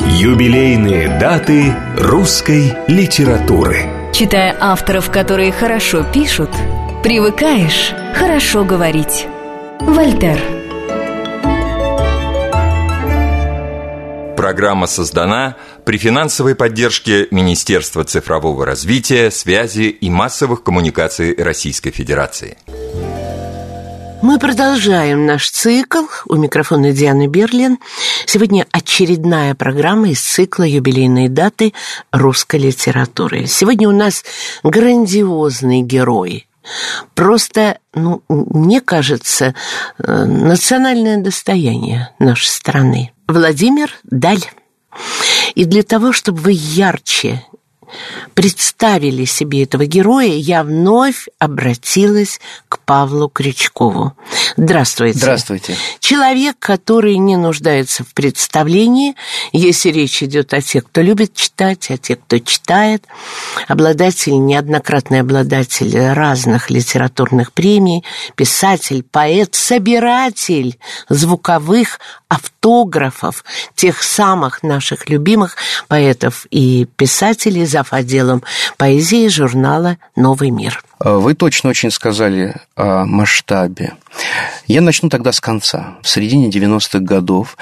Юбилейные даты русской литературы Читая авторов, которые хорошо пишут, привыкаешь хорошо говорить. Вольтер Программа создана при финансовой поддержке Министерства цифрового развития, связи и массовых коммуникаций Российской Федерации. Мы продолжаем наш цикл. У микрофона Дианы Берлин. Сегодня очередная программа из цикла «Юбилейные даты русской литературы». Сегодня у нас грандиозный герой. Просто, ну, мне кажется, э, национальное достояние нашей страны. Владимир Даль. И для того, чтобы вы ярче представили себе этого героя, я вновь обратилась к Павлу Крючкову. Здравствуйте. Здравствуйте. Человек, который не нуждается в представлении, если речь идет о тех, кто любит читать, о тех, кто читает, обладатель, неоднократный обладатель разных литературных премий, писатель, поэт, собиратель звуковых автографов тех самых наших любимых поэтов и писателей, зав. отделом поэзии журнала «Новый мир». Вы точно очень сказали о масштабе. Я начну тогда с конца. В середине 90-х годов,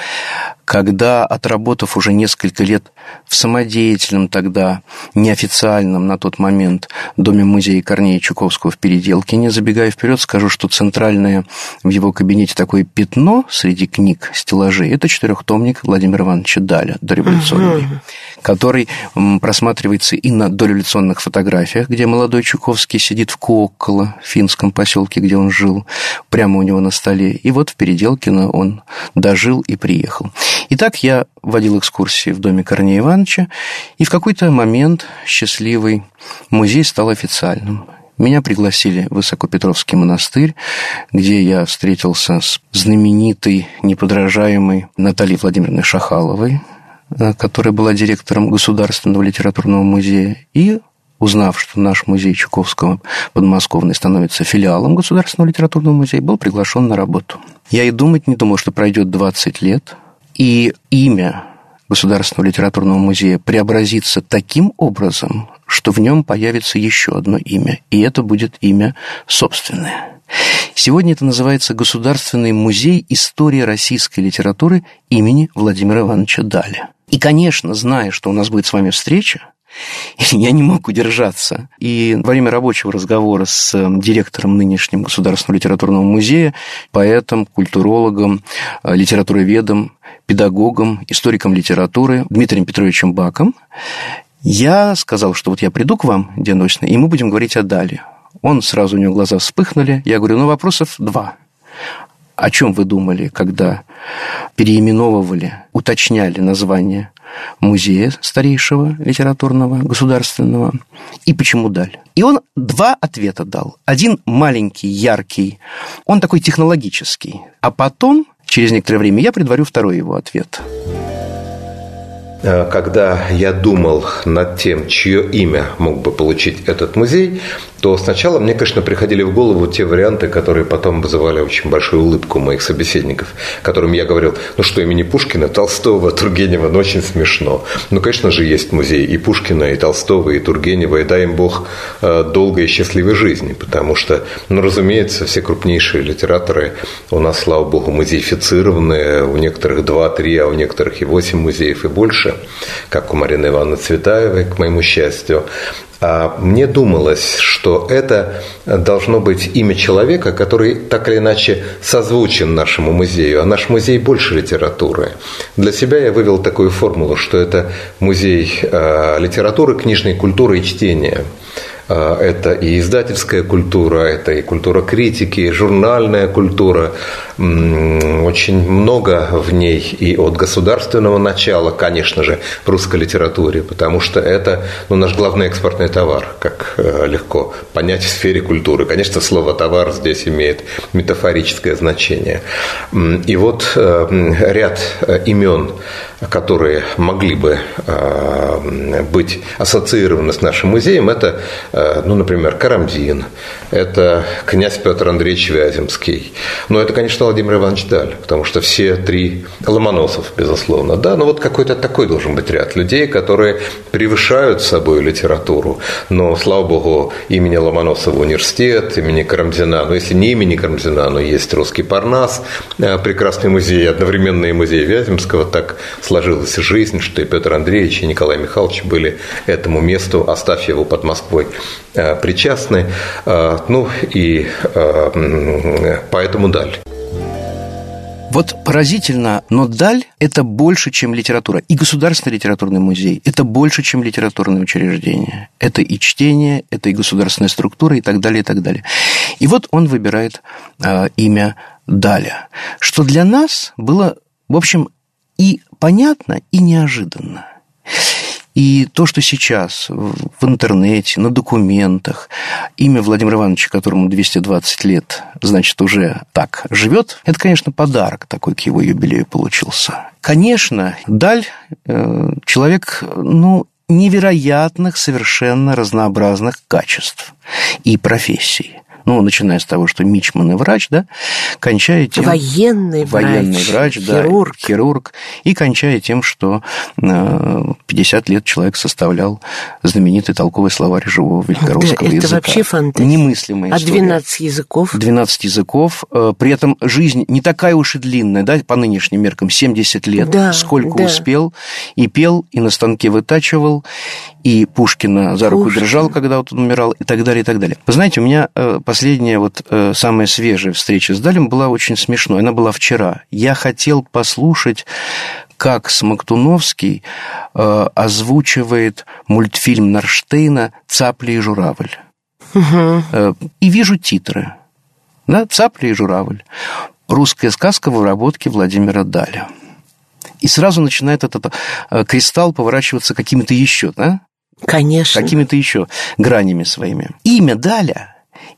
когда, отработав уже несколько лет в самодеятельном тогда, неофициальном на тот момент доме музея Корнея Чуковского в Переделке, не забегая вперед, скажу, что центральное в его кабинете такое пятно среди книг, стеллажей, это четырехтомник Владимира Ивановича Даля, дореволюционный, угу. который просматривается и на дореволюционных фотографиях, где молодой Чуковский сидит в Куокколо, в финском поселке, где он жил, прямо у него на столе. И вот в Переделкино он дожил и приехал. Итак, я водил экскурсии в доме Корнея Ивановича, и в какой-то момент счастливый музей стал официальным. Меня пригласили в Высокопетровский монастырь, где я встретился с знаменитой, неподражаемой Натальей Владимировной Шахаловой, э, которая была директором Государственного литературного музея, и узнав, что наш музей Чуковского подмосковный становится филиалом Государственного литературного музея, был приглашен на работу. Я и думать не думал, что пройдет 20 лет, и имя Государственного литературного музея преобразится таким образом, что в нем появится еще одно имя, и это будет имя собственное. Сегодня это называется Государственный музей истории российской литературы имени Владимира Ивановича Даля. И, конечно, зная, что у нас будет с вами встреча, я не мог удержаться. И во время рабочего разговора с эм, директором нынешнего Государственного литературного музея, поэтом, культурологом, э, литературоведом, педагогом, историком литературы Дмитрием Петровичем Баком, я сказал, что вот я приду к вам, Диана и мы будем говорить о Дали. Он сразу, у него глаза вспыхнули. Я говорю, ну, вопросов два. О чем вы думали, когда переименовывали, уточняли название музея старейшего литературного, государственного, и почему Даль. И он два ответа дал. Один маленький, яркий, он такой технологический. А потом, через некоторое время, я предварю второй его ответ. Э, когда я думал над тем, чье имя мог бы получить этот музей, то сначала мне, конечно, приходили в голову те варианты, которые потом вызывали очень большую улыбку моих собеседников, которым я говорил, ну что, имени Пушкина, Толстого, Тургенева, ну очень смешно. Ну, конечно же, есть музей и Пушкина, и Толстого, и Тургенева, и дай им Бог э, долгой и счастливой жизни, потому что, ну, разумеется, все крупнейшие литераторы у нас, слава Богу, музеифицированные, у некоторых 2-3, а у некоторых и 8 музеев и больше, как у Марины Ивановны Цветаевой, к моему счастью. А мне думалось, что это должно быть имя человека, который так или иначе созвучен нашему музею, а наш музей больше литературы. Для себя я вывел такую формулу, что это музей а, литературы, книжной культуры и чтения. А, это и издательская культура, это и культура критики, и журнальная культура. Очень много в ней и от государственного начала, конечно же, в русской литературе, потому что это ну, наш главный экспортный товар, как э, легко понять в сфере культуры. Конечно, слово «товар» здесь имеет метафорическое значение. И вот э, ряд э, имен, которые могли бы быть ассоциированы с нашим музеем, это ну, например, Карамзин, это князь Петр Андреевич Вяземский. Но это, конечно, Владимир Иванович Даль, потому что все три Ломоносов, безусловно. Да, но вот какой-то такой должен быть ряд людей, которые превышают собой литературу. Но, слава богу, имени Ломоносова университет, имени Карамзина, но если не имени Карамзина, но есть русский Парнас, э, прекрасный музей, одновременно и музей Вяземского, так сложилась жизнь, что и Петр Андреевич, и Николай Михайлович были этому месту, оставь его под Москвой, э, причастны. Э, ну и поэтому даль. Вот поразительно, но Даль – это больше, чем литература. И Государственный литературный музей – это больше, чем литературное учреждение. Это и чтение, это и государственная структура, и так далее, и так далее. И вот он выбирает э, имя Даля, что для нас было, в общем, и понятно, и неожиданно. И то, что сейчас в интернете, на документах, имя Владимира Ивановича, которому 220 лет, значит, уже так живет, это, конечно, подарок такой к его юбилею получился. Конечно, Даль э, человек, ну, невероятных, совершенно разнообразных качеств и профессий ну, начиная с того, что мичман и врач, да, кончая тем... Военный врач, военный врач хирург. Да, хирург. И кончая тем, что 50 э, лет человек составлял знаменитый толковый словарь живого великорусского да, это языка. Это вообще фантастика. Немыслимая А 12 языков? 12 языков. Э, при этом жизнь не такая уж и длинная, да, по нынешним меркам, 70 лет. Да, Сколько да. успел. И пел, и на станке вытачивал, и Пушкина за руку Пушкин. держал, когда вот он умирал, и так далее, и так далее. Вы знаете, у меня э, последняя, вот э, самая свежая встреча с Далем была очень смешной. Она была вчера. Я хотел послушать, как Смоктуновский э, озвучивает мультфильм Нарштейна «Цапли и журавль». Угу. И вижу титры. Да, «Цапли и журавль». Русская сказка в обработке Владимира Даля. И сразу начинает этот кристалл поворачиваться какими-то еще, да? Конечно. Какими-то еще гранями своими. Имя Даля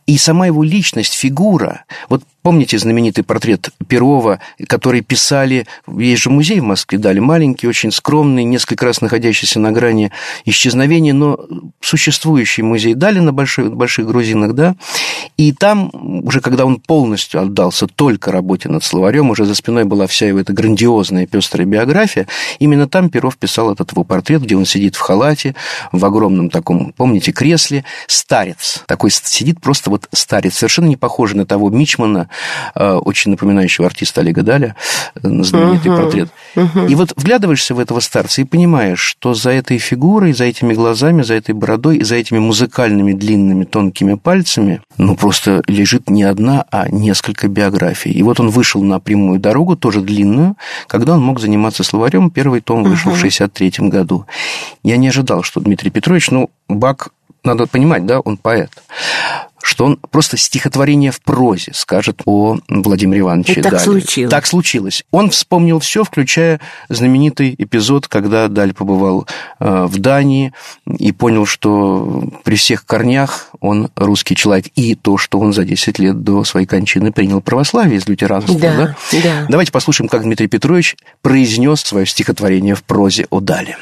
и сама его личность, фигура. Вот Помните знаменитый портрет Перова, который писали, есть же музей в Москве, дали маленький, очень скромный, несколько раз находящийся на грани исчезновения, но существующий музей дали на больших, больших грузинах, да, и там, уже когда он полностью отдался только работе над словарем, уже за спиной была вся его эта грандиозная пестрая биография, именно там Перов писал этот его портрет, где он сидит в халате, в огромном таком, помните, кресле, старец, такой сидит просто вот старец, совершенно не похожий на того Мичмана, очень напоминающего артиста Олега Даля, э, знаменитый uh-huh. портрет. Uh-huh. И вот вглядываешься в этого старца и понимаешь, что за этой фигурой, за этими глазами, за этой бородой и за этими музыкальными длинными тонкими пальцами, ну, просто лежит не одна, а несколько биографий. И вот он вышел на прямую дорогу, тоже длинную, когда он мог заниматься словарем. Первый том вышел uh-huh. в 63 году. Я не ожидал, что Дмитрий Петрович, ну, Бак надо понимать, да, он поэт что он просто стихотворение в прозе скажет о Владимире Ивановиче И так Дале. случилось. Так случилось. Он вспомнил все, включая знаменитый эпизод, когда Даль побывал э, в Дании и понял, что при всех корнях он русский человек. И то, что он за 10 лет до своей кончины принял православие из лютеранства. Да, да? да. Давайте послушаем, как Дмитрий Петрович произнес свое стихотворение в прозе о Дале.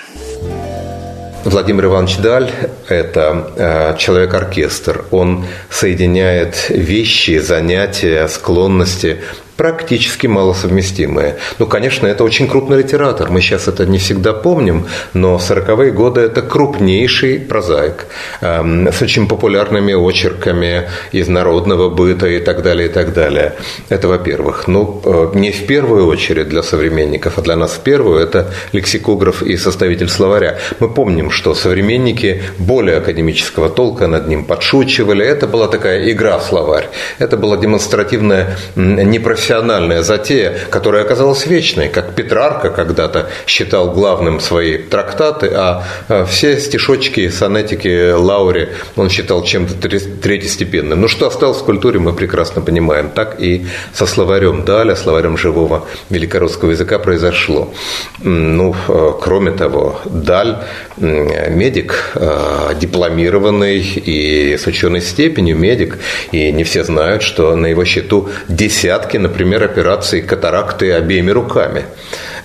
Владимир Иванович Даль – это э, человек-оркестр. Он соединяет вещи, занятия, склонности практически малосовместимые. Ну, конечно, это очень крупный литератор. Мы сейчас это не всегда помним, но в 40-е годы это крупнейший прозаик эм, с очень популярными очерками из народного быта и так далее, и так далее. Это во-первых. Ну, э, не в первую очередь для современников, а для нас в первую – это лексикограф и составитель словаря. Мы помним, что современники более академического толка над ним подшучивали. Это была такая игра в словарь. Это была демонстративная непрофессиональная профессиональная затея, которая оказалась вечной, как Петрарка когда-то считал главным свои трактаты, а, а все стишочки, сонетики Лаури он считал чем-то третьестепенным. Ну, что осталось в культуре, мы прекрасно понимаем. Так и со словарем Даля, словарем живого великорусского языка произошло. Ну, э, кроме того, Даль медик, э, дипломированный и с ученой степенью медик, и не все знают, что на его счету десятки, например, операций катаракты обеими руками.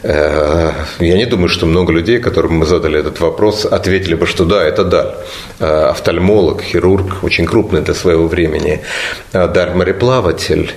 Э, я не думаю, что много людей, которым мы задали этот вопрос, ответили бы, что да, это Даль. Э, офтальмолог, хирург, очень крупный для своего времени. Даль мореплаватель,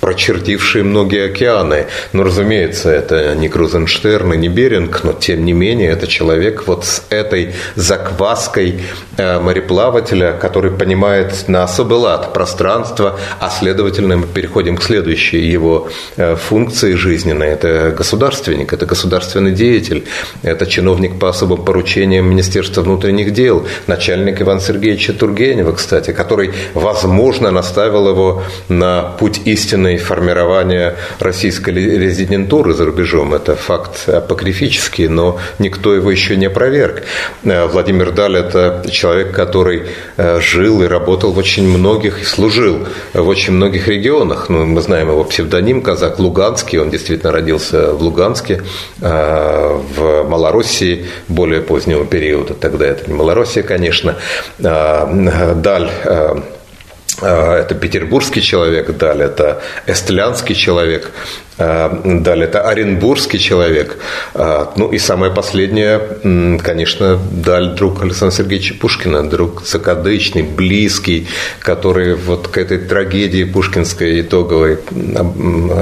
прочертивший многие океаны. Но, разумеется, это не Крузенштерн и не Беринг, но тем не менее это человек вот с этой закваской мореплавателя, который понимает на особый лад пространство, а следовательно мы переходим к следующей его э, функции жизненной. Это государственник, это государственный деятель, это чиновник по особым поручениям Министерства внутренних дел, начальник Ивана Сергеевича Тургенева, кстати, который, возможно, наставил его на путь истинной формирования российской резидентуры за рубежом. Это факт апокрифический, но никто его еще не опроверг. Э, Владимир Даль – это человек, который э, жил и работал в очень многих, и служил в очень многих регионах. Ну, мы знаем его псевдоним казак Луганский, он действительно родился в Луганске, э, в Малороссии более позднего периода, тогда это не Малороссия, конечно. Э, Даль э, это петербургский человек, далее это эстлянский человек, Э, далее, это Оренбургский человек. Э, ну и самое последнее, конечно, Даль, друг Александра Сергеевича Пушкина, друг закадычный, близкий, который вот к этой трагедии пушкинской итоговой,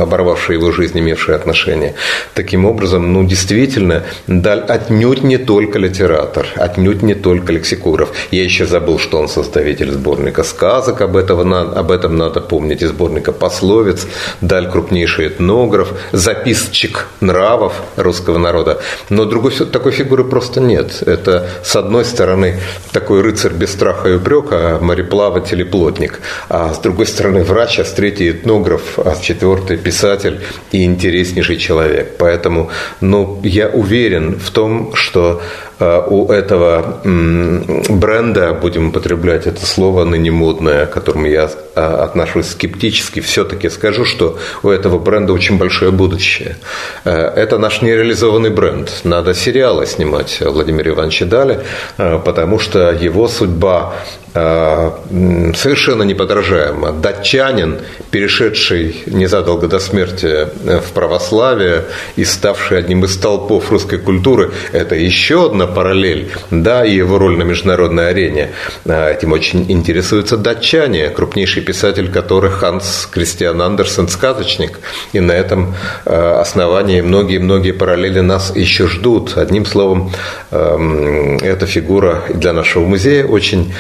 оборвавшей его жизнь, имевшей отношение. Таким образом, ну действительно, Даль отнюдь не только литератор, отнюдь не только лексикограф. Я еще забыл, что он составитель сборника сказок, об, этого, об этом надо помнить, и сборника пословиц. Даль крупнейший этнограф, записчик нравов русского народа. Но другой такой фигуры просто нет. Это, с одной стороны, такой рыцарь без страха и упрека, мореплаватель и плотник. А с другой стороны, врач, а с третьей этнограф, а с четвертой писатель и интереснейший человек. Поэтому ну, я уверен в том, что у этого бренда, будем употреблять это слово ныне модное, к которому я э, отношусь скептически, все-таки скажу, что у этого бренда очень большое будущее. Э, это наш нереализованный бренд. Надо сериалы снимать Владимира Ивановича Дали, потому что его судьба совершенно неподражаемо. Датчанин, перешедший незадолго до смерти в православие и ставший одним из столпов русской культуры, это еще одна параллель, да, и его роль на международной арене. Э, этим очень интересуются датчане, крупнейший писатель которых Ханс Кристиан Андерсен «Сказочник». И на этом э, основании многие-многие параллели нас еще ждут. Одним словом, эм, эта фигура для нашего музея очень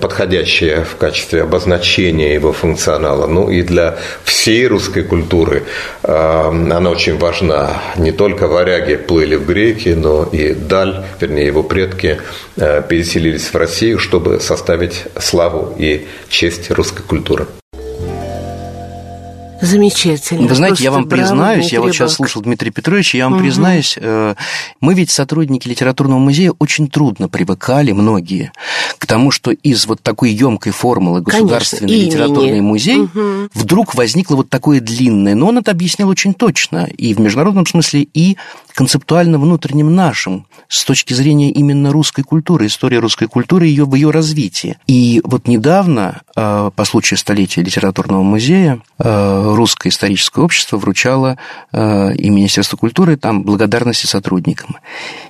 подходящее в качестве обозначения его функционала. Ну и для всей русской культуры эм, она очень важна. Не только варяги плыли в греки, но и Даль, вернее его предки, э, переселились в Россию, чтобы составить славу и честь русской культуры. Замечательно. Вы знаете, я вам признаюсь, я вот сейчас слушал Дмитрия Петровича, я вам угу. признаюсь, э, мы ведь сотрудники литературного музея очень трудно привыкали, многие, к тому, что из вот такой емкой формулы государственный Конечно, литературный имени. музей угу. вдруг возникло вот такое длинное, но он это объяснил очень точно, и в международном смысле, и концептуально внутренним нашим, с точки зрения именно русской культуры, истории русской культуры ее в ее развитии. И вот недавно, э, по случаю столетия литературного музея, э, Русское историческое общество вручало э, и Министерство культуры там благодарности сотрудникам.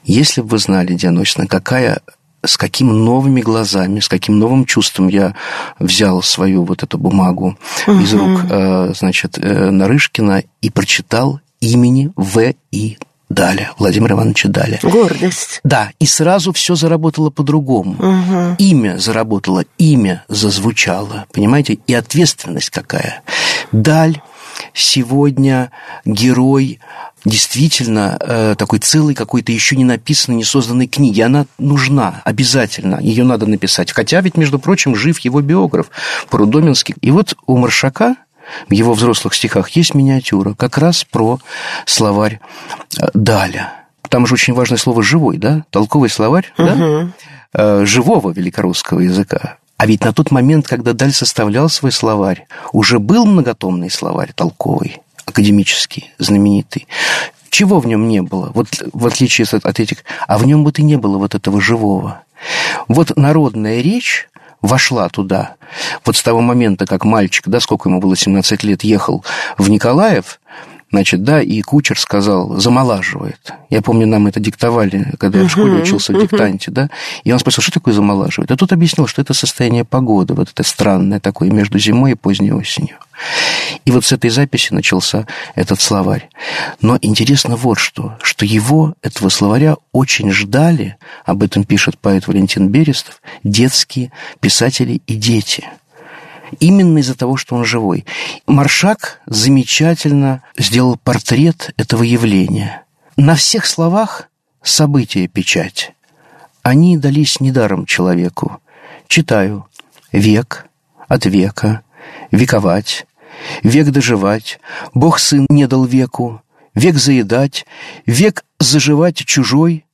Если бы вы знали, Диана Осина, какая с какими новыми глазами, с каким новым чувством я взял свою вот эту бумагу угу. из рук, значит, Нарышкина и прочитал имени В. И. Даля, Владимира Ивановича Даля. Гордость. Да, и сразу все заработало по-другому. Угу. Имя заработало, имя зазвучало, понимаете, и ответственность какая. Даль сегодня герой действительно э, такой целый какой-то еще не написанной, не созданной книги. Она нужна обязательно, ее надо написать. Хотя ведь, между прочим, жив его биограф Порудоменский. И вот у Маршака в его взрослых стихах есть миниатюра как раз про словарь э, Даля. Там же очень важное слово «живой», да? Толковый словарь, угу. да? Э, живого великорусского языка. А ведь на тот момент, когда Даль составлял свой словарь, уже был многотомный словарь толковый, академический, знаменитый. Чего в нем не было? Вот в отличие от этих... А в нем вот и не было вот этого живого. Вот народная речь вошла туда. Вот с того момента, как мальчик, да, сколько ему было, 17 лет, ехал в Николаев, Значит, да, и кучер сказал, замолаживает. Я помню, нам это диктовали, когда я в школе учился в диктанте, да. И он спросил, что такое замолаживает? А тут объяснил, что это состояние погоды, вот это странное такое между зимой и поздней осенью. И вот с этой записи начался этот словарь. Но интересно вот что, что его, этого словаря, очень ждали, об этом пишет поэт Валентин Берестов, детские писатели и дети – именно из-за того, что он живой. Маршак замечательно сделал портрет этого явления. На всех словах события печать. Они дались недаром человеку. Читаю. Век от века, вековать, век доживать, Бог сын не дал веку, век заедать, век заживать чужой.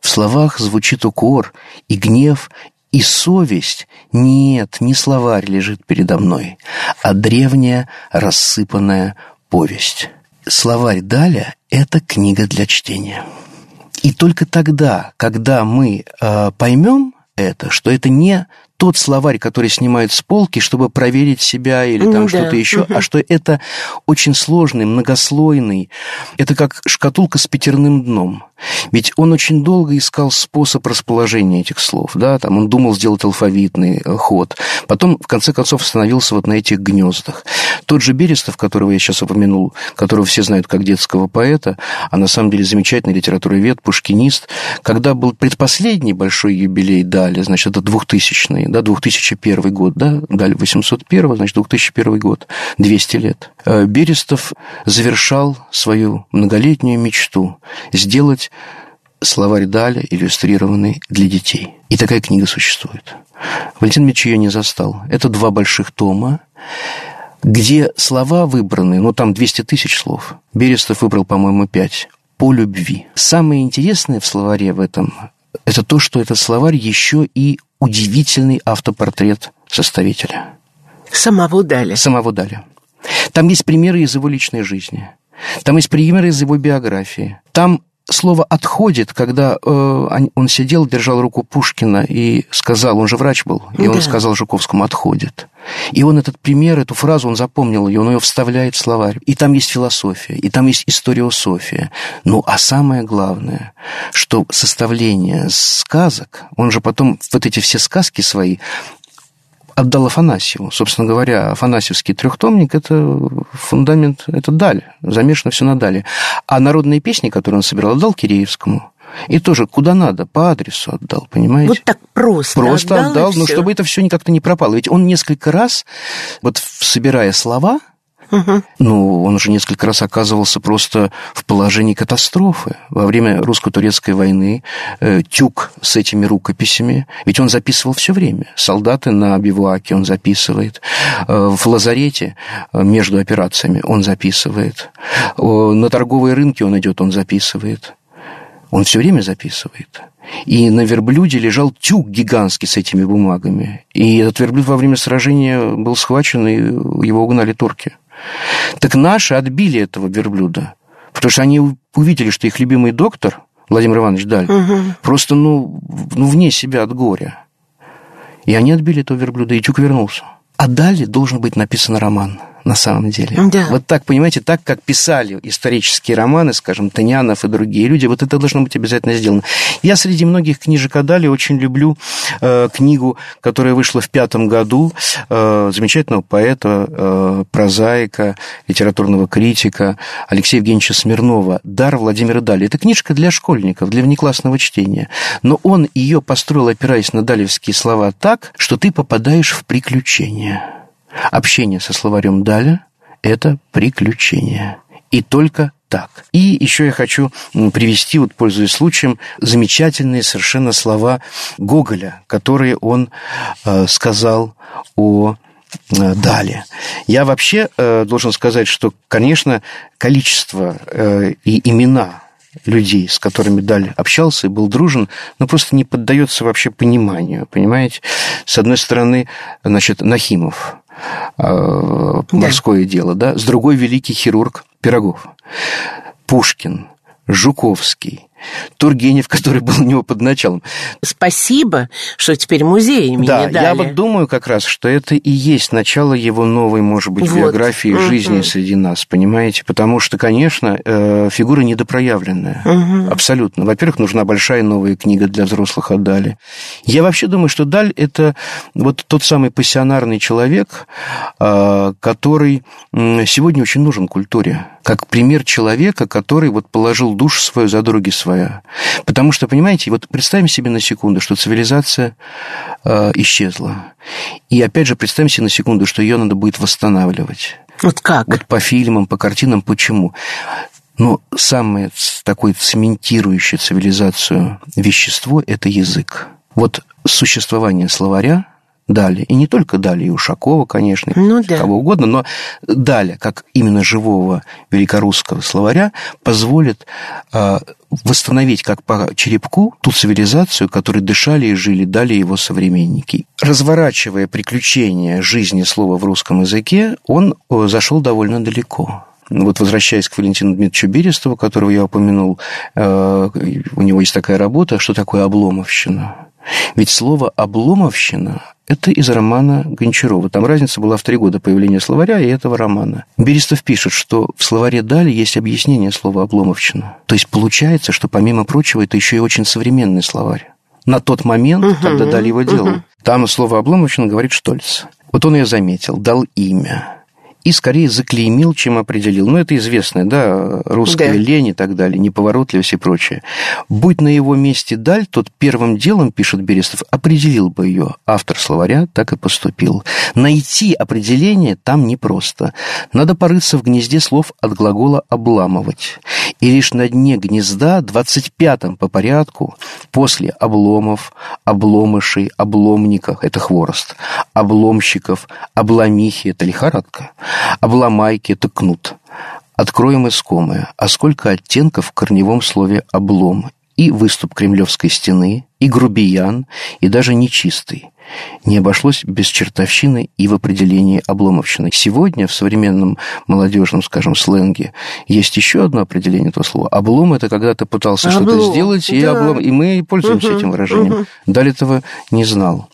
В словах звучит укор и гнев, и совесть нет, не словарь лежит передо мной, а древняя рассыпанная повесть. Словарь Даля – это книга для чтения. И только тогда, когда мы э, поймем это, что это не тот словарь, который снимают с полки, чтобы проверить себя или там ну, что-то да. еще, угу. а что это очень сложный, многослойный, это как шкатулка с пятерным дном. Ведь он очень долго искал способ расположения этих слов, да, там он думал сделать алфавитный э, ход, потом, в конце концов, остановился вот на этих гнездах. Тот же Берестов, которого я сейчас упомянул, которого все знают как детского поэта, а на самом деле замечательный литературовед, пушкинист, когда был предпоследний большой юбилей Дали, значит, это 2000 да, 2001 год, да, Дали 801, значит, 2001 год, 200 лет. Э, Берестов завершал свою многолетнюю мечту сделать словарь Даля, иллюстрированный для детей. И такая книга существует. Валентин Меч ее не застал. Это два больших тома, где слова выбраны, ну, там 200 тысяч слов. Берестов выбрал, по-моему, пять. По любви. Самое интересное в словаре в этом – это то, что этот словарь еще и удивительный автопортрет составителя. Самого Даля. Самого Даля. Там есть примеры из его личной жизни. Там есть примеры из его биографии. Там слово «отходит», когда э, он сидел, держал руку Пушкина и сказал, он же врач был, и да. он сказал Жуковскому «отходит». И он этот пример, эту фразу, он запомнил ее, он ее вставляет в словарь. И там есть философия, и там есть историософия. Ну, а самое главное, что составление сказок, он же потом вот эти все сказки свои отдал Афанасьеву. Собственно говоря, Афанасьевский трехтомник – это фундамент, это даль, замешано все на дали. А народные песни, которые он собирал, отдал Киреевскому. И тоже куда надо, по адресу отдал, понимаете? Вот так просто Просто отдал, отдал но чтобы это все никак-то не пропало. Ведь он несколько раз, вот собирая слова, Угу. Ну, он уже несколько раз оказывался просто в положении катастрофы. Во время русско-турецкой войны э, Тюк с этими рукописями, ведь он записывал все время. Солдаты на бивуаке он записывает. Э, в лазарете э, между операциями он записывает. Э, на торговые рынки он идет, он записывает. Он все время записывает. И на верблюде лежал тюк гигантский с этими бумагами. И этот верблюд во время сражения был схвачен, и его угнали турки. Так наши отбили этого верблюда, потому что они увидели, что их любимый доктор, Владимир Иванович Даль, угу. просто ну, ну, вне себя от горя. И они отбили этого верблюда, и Тюк вернулся. А далее должен быть написан роман – на самом деле. Да. Вот так, понимаете, так, как писали исторические романы, скажем, Танянов и другие люди, вот это должно быть обязательно сделано. Я среди многих книжек о Дали очень люблю э, книгу, которая вышла в пятом году, э, замечательного поэта, э, прозаика, литературного критика Алексея Евгеньевича Смирнова «Дар Владимира Дали». Это книжка для школьников, для внеклассного чтения. Но он ее построил, опираясь на далевские слова, так, что ты попадаешь в приключения. Общение со словарем Даля – это приключение. И только так. И еще я хочу привести, вот пользуясь случаем, замечательные совершенно слова Гоголя, которые он э, сказал о э, Дале. Я вообще э, должен сказать, что, конечно, количество э, и имена людей, с которыми Даль общался и был дружен, ну, просто не поддается вообще пониманию, понимаете? С одной стороны, значит, Нахимов, Э, морское да. дело, да, с другой великий хирург Пирогов, Пушкин, Жуковский, Тургенев, который был у него под началом. Спасибо, что теперь музей имени Да, дали. я вот думаю как раз, что это и есть начало его новой, может быть, Вот. биографии Мгм. жизни среди нас, понимаете? Потому что, конечно, э, фигура недопроявленная. Абсолютно. Во-первых, нужна большая новая книга для взрослых о Дали. Я вообще думаю, что Даль – это вот тот самый пассионарный человек, э, который сегодня очень нужен культуре. Как пример человека, который вот положил душу свою за други своя. Потому что, понимаете, вот представим себе на секунду, что цивилизация э, исчезла. И опять же, представим себе на секунду, что ее надо будет восстанавливать. Вот как? Вот по фильмам, по картинам, почему? Но самое такое цементирующее цивилизацию вещество – это язык. Вот существование словаря Дали, и не только Дали, и Ушакова, конечно, Ну да. кого угодно, но Даля, как именно живого великорусского словаря, позволит э, восстановить как по черепку ту цивилизацию, которой дышали и жили Дали его современники. Разворачивая приключения жизни слова в русском языке, он э, зашел довольно далеко. Вот возвращаясь к Валентину Дмитриевичу Берестову, которого я упомянул, э, у него есть такая работа, что такое обломовщина. Ведь слово «обломовщина» – это из романа Гончарова. Там разница была в три года появления словаря и этого романа. Берестов пишет, что в словаре «Дали» есть объяснение слова «обломовщина». То есть получается, что, помимо прочего, это еще и очень современный словарь. На тот момент, когда Дали его делал. Там слово «обломовщина» говорит Штольц. Вот он ее заметил, дал имя и скорее заклеймил, чем определил. Ну, это известное, да, русская Да. лень и так далее, неповоротливость и прочее. Будь на его месте Даль, тот первым делом, пишет Берестов, определил бы ее. Автор словаря так и поступил. Найти определение там непросто. Надо порыться в гнезде слов от глагола «обламывать». И лишь на дне гнезда, 25-м по порядку, после обломов, обломышей, обломников, это хворост, обломщиков, обломихи, это лихорадка, обломайки, это кнут. Откроем искомое. А сколько оттенков в корневом слове «облом»? И выступ Кремлевской стены, и грубиян, и даже нечистый. Не обошлось без чертовщины и в определении обломовщины. Сегодня в современном молодежном, скажем, сленге есть еще одно определение этого слова. Облом – это когда ты пытался что-то Облом, сделать, и, да. облом... и мы пользуемся этим выражением. Даль этого не знал.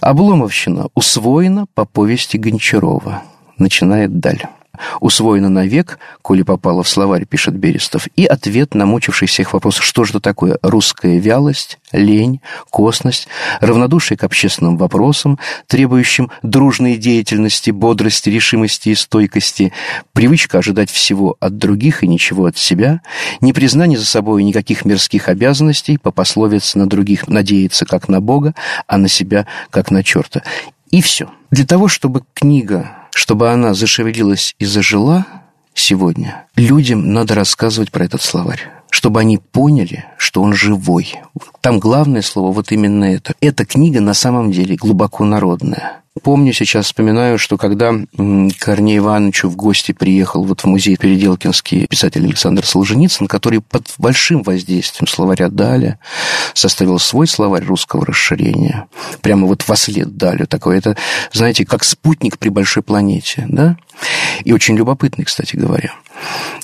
Обломовщина усвоена по повести Гончарова. Начинает Даль. Усвоена навек, коли попала в словарь, пишет Берестов, и ответ на мучивший всех вопрос, что же это такое русская вялость, лень, косность, равнодушие к общественным вопросам, требующим дружной деятельности, бодрости, решимости и стойкости, привычка ожидать всего от других и ничего от себя, непризнание за собой никаких мирских обязанностей, по пословице на других надеяться как на Бога, а на себя как на черта. И все. Для того, чтобы книга, чтобы она зашевелилась и зажила сегодня, людям надо рассказывать про этот словарь чтобы они поняли, что он живой. Там главное слово вот именно это. Эта книга на самом деле глубоко народная. Помню, сейчас вспоминаю, что когда м, к Корнею Ивановичу в гости приехал вот в музей Переделкинский писатель Александр Солженицын, который под большим воздействием словаря Даля составил свой словарь русского расширения. Прямо вот во след Далю такой. Это, знаете, как спутник при большой планете, да? И очень любопытный, кстати говоря.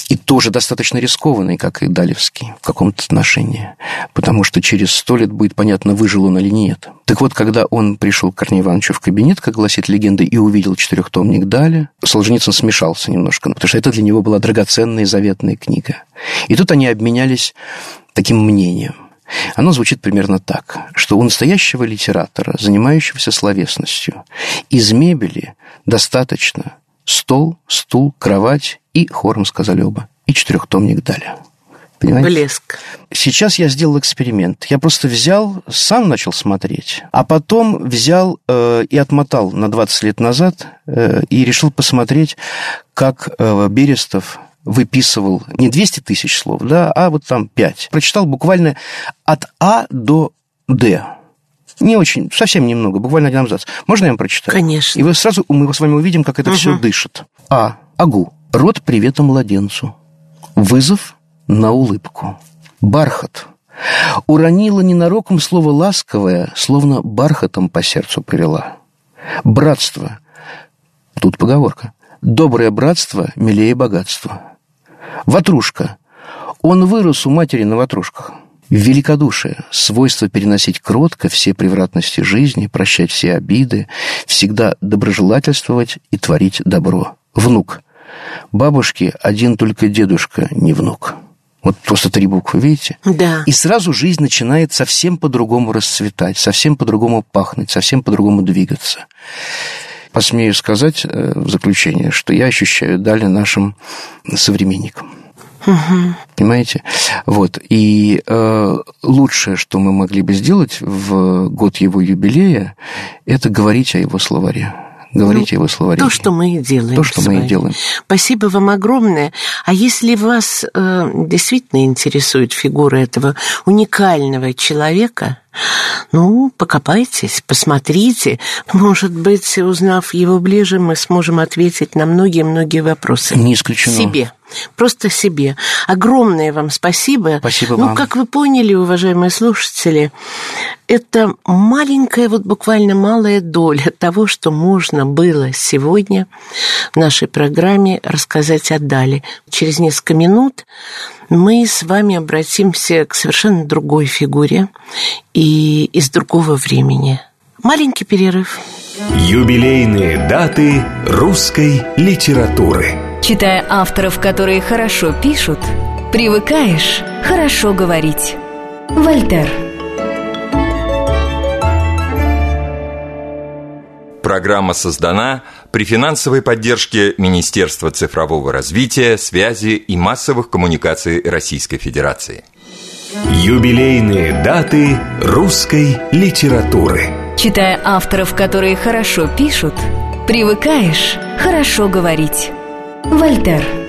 И тоже достаточно рискованный, как и Далевский в каком-то отношении. Потому что через сто лет будет понятно, выжил он или нет. Так вот, когда он пришел к Корнею Ивановичу в кабинет, как гласит легенда, и увидел четырехтомник Даля, Солженицын смешался немножко, потому что это для него была драгоценная и заветная книга. И тут они обменялись таким мнением. Оно звучит примерно так, что у настоящего литератора, занимающегося словесностью, из мебели достаточно стол, стул, кровать и, хором сказали оба, и четырехтомник Даля. Понимаете? Блеск. Сейчас я сделал эксперимент. Я просто взял, сам начал смотреть, а потом взял э, и отмотал на 20 лет назад э, и решил посмотреть, как э, Берестов выписывал не 200 тысяч слов, да, а вот там 5. Прочитал буквально от А до Д. Не очень, совсем немного, буквально один абзац. Можно я вам прочитаю? Конечно. И вы сразу, мы с вами увидим, как это все дышит. А. Агу. Род привета младенцу. Вызов на улыбку. Бархат. Уронила ненароком слово ласковое, словно бархатом по сердцу привела. Братство. Тут поговорка. Доброе братство милее богатства. Ватрушка. Он вырос у матери на ватрушках. Великодушие, свойство переносить кротко все превратности жизни, прощать все обиды, всегда доброжелательствовать и творить добро. Внук. Бабушки один только дедушка не внук. Вот просто три буквы, видите? Да. И сразу жизнь начинает совсем по-другому расцветать, совсем по-другому пахнуть, совсем по-другому двигаться. Посмею сказать э, в заключение, что я ощущаю дали нашим современникам. Угу. Понимаете? Вот. И э, лучшее, что мы могли бы сделать в год его юбилея, это говорить о его словаре. Говорить Ну, его словаре. То, что мы и делаем. То, что мы и делаем. Спасибо вам огромное. А если вас э, действительно интересует фигура этого уникального человека, ну, покопайтесь, посмотрите. Может быть, узнав его ближе, мы сможем ответить на многие-многие вопросы. Не исключено. Себе. Просто себе. Огромное вам спасибо. Спасибо ну, вам. как вы поняли, уважаемые слушатели, это маленькая, вот буквально малая доля того, что можно было сегодня в нашей программе рассказать о Дале. Через несколько минут мы с вами обратимся к совершенно другой фигуре и из другого времени. Маленький перерыв. Юбилейные даты русской литературы. Читая авторов, которые хорошо пишут, привыкаешь хорошо говорить. Вольтер. Программа создана при финансовой поддержке Министерства цифрового развития, связи и массовых коммуникаций Российской Федерации. Юбилейные даты русской литературы. Читая авторов, которые хорошо пишут, привыкаешь хорошо говорить. Вольтер.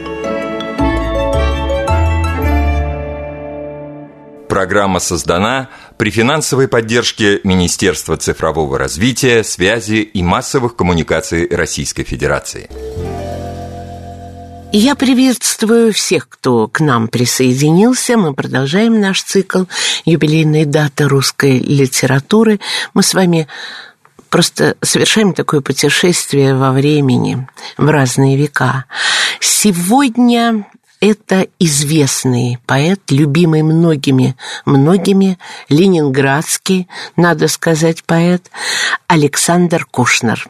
Программа создана при финансовой поддержке Министерства цифрового развития, связи и массовых коммуникаций Российской Федерации. Я приветствую всех, кто к нам присоединился. Мы продолжаем наш цикл «Юбилейные даты русской литературы». Мы с вами просто совершаем такое путешествие во времени, в разные века. Сегодня это известный поэт, любимый многими, многими, ленинградский, надо сказать, поэт Александр Кушнер.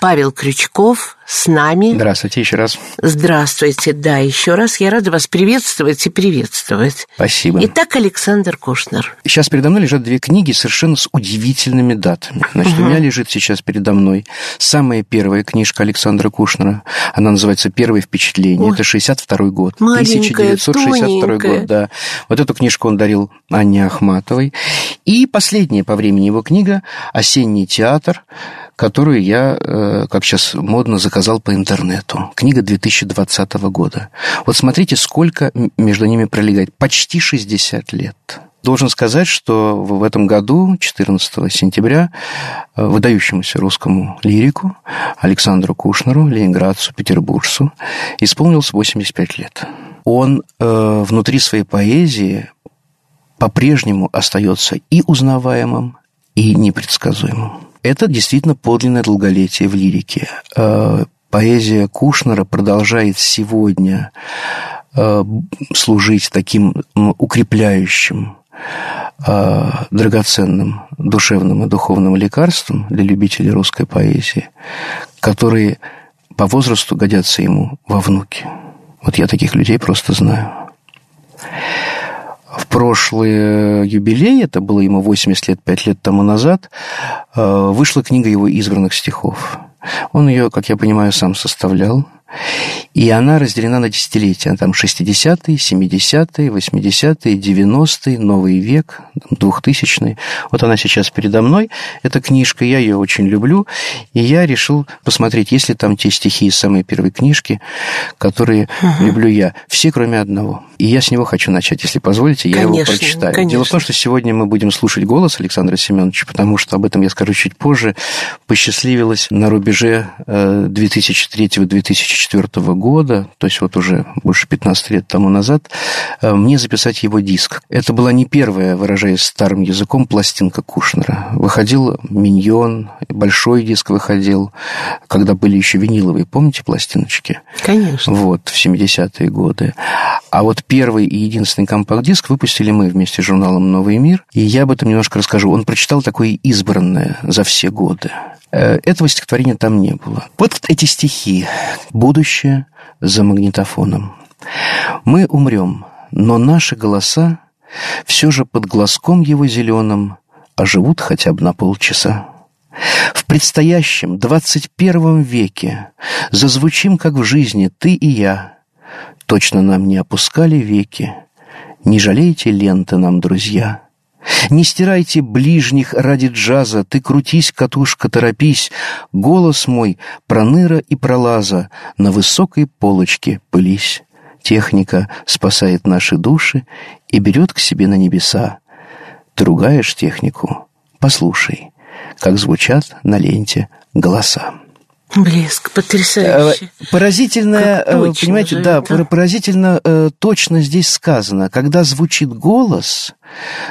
Павел Крючков с нами. Здравствуйте еще раз. Здравствуйте, да, еще раз я рада вас приветствовать и приветствовать. Спасибо. Итак, Александр Кушнер. Сейчас передо мной лежат две книги совершенно с удивительными датами. Значит, у меня лежит сейчас передо мной самая первая книжка Александра Кушнера. Она называется «Первое впечатление». Ой. Это 62 год. Маленькая, 1962 тоненькая. год, да. Вот эту книжку он дарил Анне Ахматовой. И последняя по времени его книга «Осенний театр», которую я, э, как сейчас модно, заказал по интернету. Книга 2020 года. Вот смотрите, сколько между ними пролегает. Почти 60 лет. Должен сказать, что в в этом году, 14 сентября, э, выдающемуся русскому лирику Александру Кушнеру, ленинградцу, петербуржцу, исполнилось 85 лет. Он э, внутри своей поэзии по-прежнему остается и узнаваемым, и непредсказуемым. Это действительно подлинное долголетие в лирике. Э, Поэзия Кушнера продолжает сегодня э, служить таким укрепляющим, э, драгоценным душевным и духовным лекарством для любителей русской поэзии, которые по возрасту годятся ему во внуки. Вот я таких людей просто знаю. В прошлый юбилей, это было ему 80 лет, 5 лет тому назад, э, вышла книга его избранных стихов. Он ее, как я понимаю, сам составлял. И она разделена на десятилетия. Там 60-е, 70-е, 80-е, 90-е, новый век, 2000-е. Вот она сейчас передо мной. Эта книжка, я ее очень люблю. И я решил посмотреть, есть ли там те стихи из самой первой книжки, которые люблю я. Все, кроме одного. И я с него хочу начать, если позволите, я его Конечно, прочитаю. конечно. Дело в том, что сегодня мы будем слушать голос Александра Семеновича, потому что об этом я скажу чуть позже. Посчастливилось на рубеже э, 2003-2004 2004 года, то есть вот уже больше 15 лет тому назад, э, мне записать его диск. Это была не первая, выражаясь старым языком, пластинка Кушнера. Выходил «Миньон», большой диск выходил, когда были еще виниловые, помните пластиночки? Конечно. Вот, в 70-е годы. А вот первый и единственный компакт-диск выпустили мы вместе с журналом «Новый мир», и я об этом немножко расскажу. Он прочитал такое избранное за все годы. Э, этого стихотворения там не было. Вот эти стихи. «Будущее за магнитофоном». Мы умрем, но наши голоса все же под глазком его зеленым оживут хотя бы на полчаса. В предстоящем двадцать первом веке зазвучим, как в жизни, ты и я. Точно нам не опускали веки, не жалейте ленты нам, друзья. Не стирайте ближних ради джаза, Ты крутись, катушка, торопись. Голос мой проныра и пролаза На высокой полочке пылись. Техника спасает наши души И берет к себе на небеса. Ты ругаешь технику? Послушай, Как звучат на ленте голоса. Блеск, потрясающе. Э, поразительно, Как точно понимаете, да, это. поразительно э, точно здесь сказано. Когда звучит голос,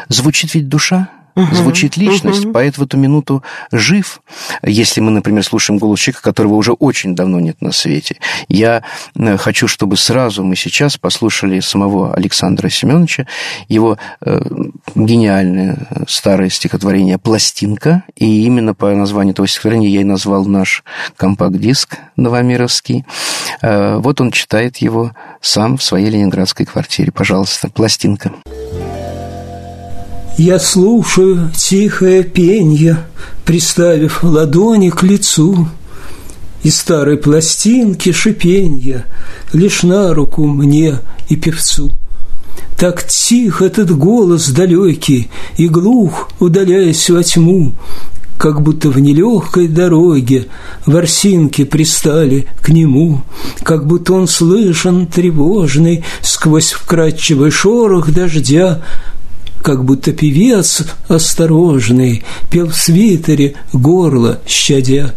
звучит ведь душа. Звучит личность, поэт в эту минуту жив. Если мы, например, слушаем голос человека, которого уже очень давно нет на свете. Я э, хочу, чтобы сразу мы сейчас послушали самого Александра Семеновича, его э, гениальное э, старое стихотворение «Пластинка». И именно по названию этого стихотворения я и назвал наш компакт-диск новомировский. Э, вот он читает его сам в своей ленинградской квартире. Пожалуйста, «Пластинка». Я слушаю тихое пенье, Приставив ладони к лицу, И старой пластинки шипенья Лишь на руку мне и певцу. Так тих этот голос далекий И глух, удаляясь во тьму, как будто в нелегкой дороге Ворсинки пристали к нему, Как будто он слышен тревожный Сквозь вкрадчивый шорох дождя, как будто певец осторожный Пел в свитере горло щадя.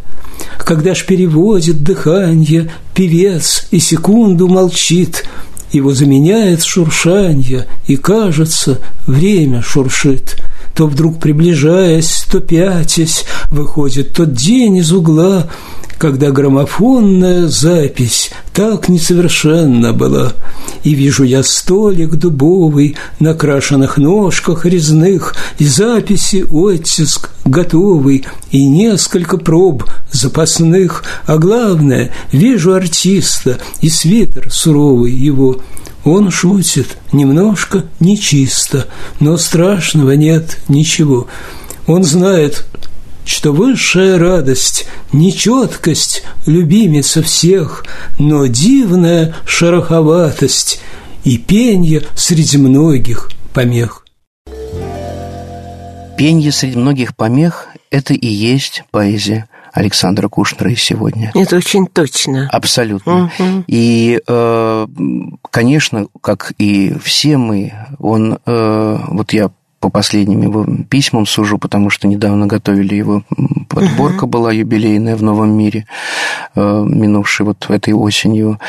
Когда ж переводит дыхание Певец и секунду молчит, Его заменяет шуршанье, И, кажется, время шуршит. То вдруг приближаясь, то пятясь, Выходит тот день из угла, когда граммофонная запись так несовершенна была. И вижу я столик дубовый на крашенных ножках резных, и записи оттиск готовый, и несколько проб запасных, а главное, вижу артиста и свитер суровый его. Он шутит немножко нечисто, но страшного нет ничего. Он знает, что высшая радость, нечеткость любимица всех, но дивная шероховатость и пенье среди многих помех. Пенье среди многих помех – это и есть поэзия Александра Кушнера и сегодня. Это очень точно. Абсолютно. Мгм. И, э, конечно, как и все мы, он, э, вот я по последним его письмам сужу, потому что недавно готовили его подборка была юбилейная в Новом мире, э, минувшей вот этой осенью.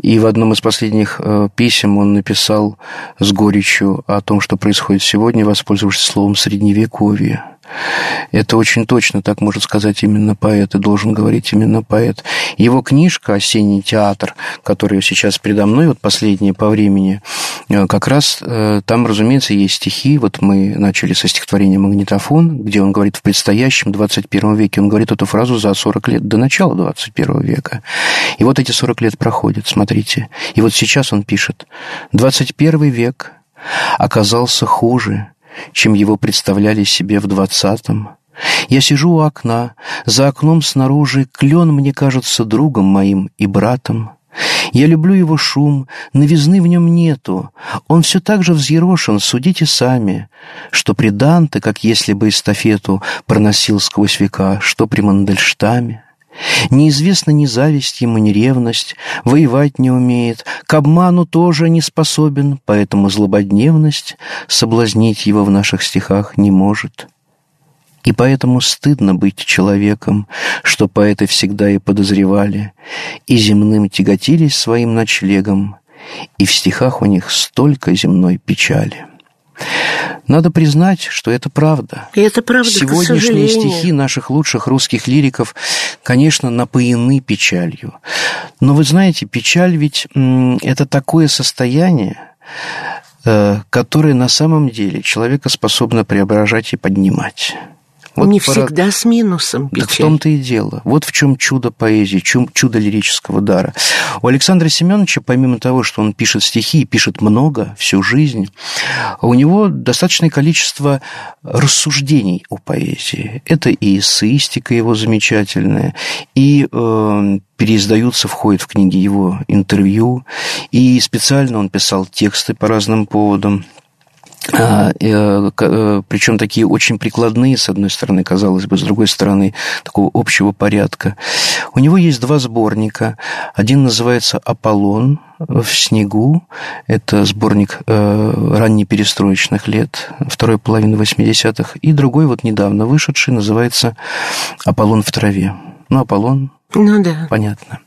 И в одном из последних э, писем он написал с горечью о том, что происходит сегодня, воспользовавшись словом «средневековье». Это очень точно, так может сказать именно поэт, и должен говорить именно поэт. Его книжка «Осенний театр», которая сейчас передо мной, вот последняя по времени, э, как раз э, там, разумеется, есть стихи. Вот мы начали со стихотворения «Магнитофон», где он говорит в предстоящем 21 веке. Он говорит эту фразу за 40 лет до начала 21 века. И вот эти 40 лет проходят, смотрите. И вот сейчас он пишет «21 век оказался хуже, чем его представляли себе в двадцатом. Я сижу у окна, за окном снаружи клен мне кажется другом моим и братом. Я люблю его шум, новизны в нем нету. Он все так же взъерошен, судите сами, что при Данте, как если бы эстафету проносил сквозь века, что при Мандельштаме. Неизвестна ни зависть ему, ни ревность, воевать не умеет, к обману тоже не способен, поэтому злободневность соблазнить его в наших стихах не может. И поэтому стыдно быть человеком, что поэты всегда и подозревали, и земным тяготились своим ночлегом, и в стихах у них столько земной печали. Надо признать, что это правда. И это правда, Сегодняшние стихи наших лучших русских лириков, конечно, напоены печалью. Но вы знаете, печаль ведь это такое состояние, э, которое на самом деле человека способно преображать и поднимать. Вот не пора... всегда с минусом печаль. Так в том-то и дело. Вот в чем чудо поэзии, чем чудо лирического дара. У Александра Семеновича, помимо того, что он пишет стихи и пишет много всю жизнь, у него достаточное количество рассуждений о поэзии. Это и эссеистика его замечательная, и э, переиздаются, входят в книги его интервью, и специально он писал тексты по разным поводам. А, э, э, Причем такие очень прикладные, с одной стороны, казалось бы, с другой стороны, такого общего порядка. У него есть два сборника. Один называется «Аполлон в снегу». Это сборник э, раннеперестроечных лет, второй половины 80-х. И другой, вот недавно вышедший, называется «Аполлон в траве». Ну, Аполлон, ну да. понятно.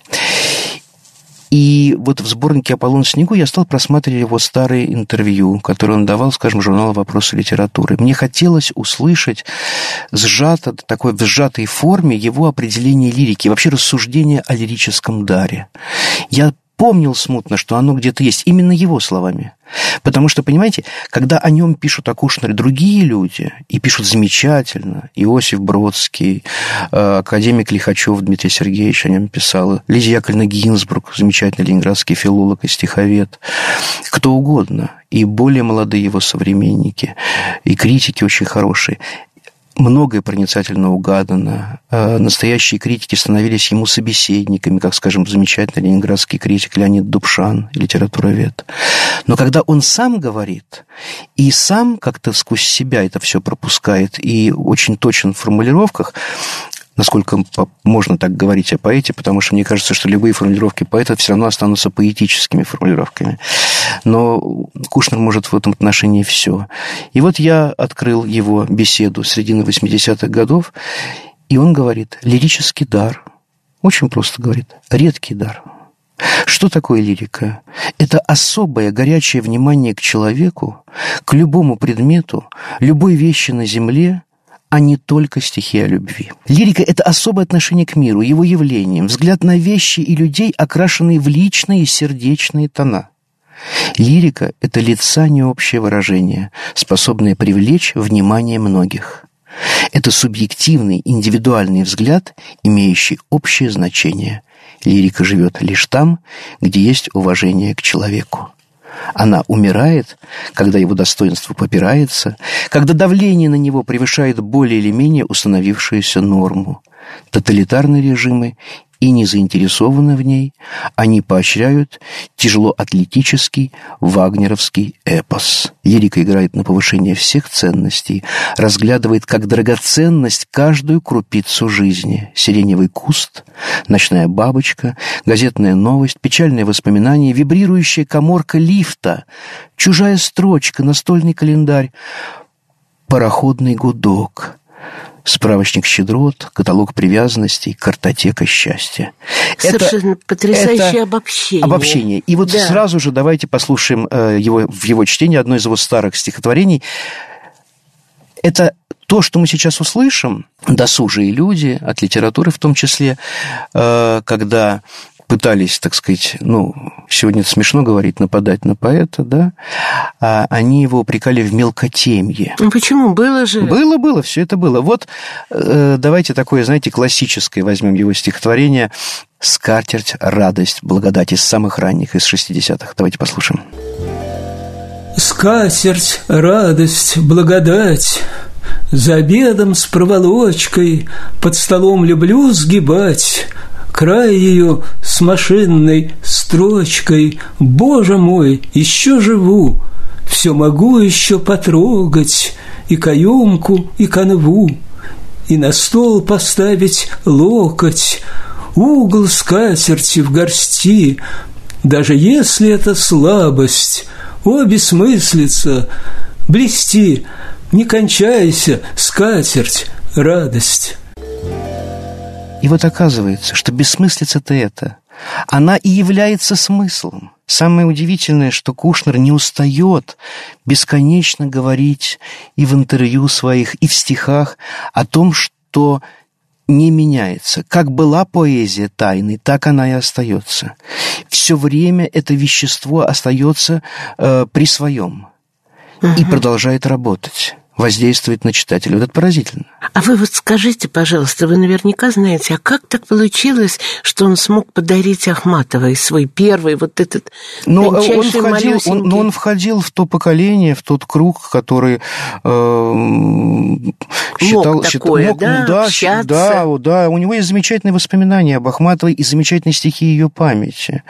И вот в сборнике «Аполлон снегу» я стал просматривать его старые интервью, которые он давал, скажем, журналу «Вопросы литературы». Мне хотелось услышать сжато, такой в сжатой форме его определение лирики, вообще рассуждение о лирическом даре. Я помнил смутно, что оно где-то есть, именно его словами. Потому что, понимаете, когда о нем пишут о Кушнере другие люди, и пишут замечательно, Иосиф Бродский, э, академик Лихачев Дмитрий Сергеевич о нем писал, Лизия Яковлевна Гинзбург, замечательный ленинградский филолог и стиховед, кто угодно, и более молодые его современники, и критики очень хорошие многое проницательно угадано. А настоящие критики становились ему собеседниками, как, скажем, замечательный ленинградский критик Леонид Дубшан, литературовед. Но когда он сам говорит, и сам как-то сквозь себя это все пропускает, и очень точен в формулировках, насколько можно так говорить о поэте, потому что мне кажется, что любые формулировки поэта все равно останутся поэтическими формулировками. Но Кушнер может в этом отношении все. И вот я открыл его беседу середины 80-х годов, и он говорит, лирический дар, очень просто говорит, редкий дар. Что такое лирика? Это особое горячее внимание к человеку, к любому предмету, любой вещи на земле, а не только стихи о любви. Лирика – это особое отношение к миру, его явлениям, взгляд на вещи и людей, окрашенные в личные сердечные тона. Лирика – это лица необщее выражение, способное привлечь внимание многих. Это субъективный, индивидуальный взгляд, имеющий общее значение. Лирика живет лишь там, где есть уважение к человеку. Она умирает, когда его достоинство попирается, когда давление на него превышает более или менее установившуюся норму. Тоталитарные режимы и не заинтересованы в ней, они поощряют тяжелоатлетический вагнеровский эпос. Лирика играет на повышение всех ценностей, разглядывает как драгоценность каждую крупицу жизни. Сиреневый куст, ночная бабочка, газетная новость, печальное воспоминание, вибрирующая коморка лифта, чужая строчка, настольный календарь, пароходный гудок — справочник щедрот, каталог привязанностей, картотека счастья. Совершенно это, потрясающее это обобщение. Обобщение. И вот да. сразу же давайте послушаем э, его, в его чтении одно из его старых стихотворений. Это то, что мы сейчас услышим, досужие люди, от литературы в том числе, э, когда пытались, так сказать, ну, сегодня это смешно говорить, нападать на поэта, да, а они его упрекали в мелкотемье. Ну почему? Было же. Было, было, все это было. Вот э, давайте такое, знаете, классическое возьмем его стихотворение «Скатерть, радость, благодать» из самых ранних, из 60-х. Давайте послушаем. Скатерть, радость, благодать, За обедом с проволочкой Под столом люблю сгибать край ее с машинной строчкой «Боже мой, еще живу, все могу еще потрогать, и каемку, и канву, и на стол поставить локоть, угол скатерти в горсти, даже если это слабость, о, бессмыслица, блести, не кончайся, скатерть, радость. И вот оказывается, что бессмыслица-то это, она и является смыслом. Самое удивительное, что Кушнер не устает бесконечно говорить и в интервью своих, и в стихах о том, что не меняется. Как была поэзия тайной, так она и остается. Все время это вещество остается э, при своем uh-huh. и продолжает работать воздействует на читателя. Вот это поразительно. А вы вот скажите, пожалуйста, вы наверняка знаете, а как так получилось, что он смог подарить Ахматовой свой первый вот этот но ну, он входил, он, но он входил в то поколение, в тот круг, который э, считал... Мог такое, мог, да, да, да, да, у него есть замечательные воспоминания об Ахматовой и замечательные стихи ее памяти.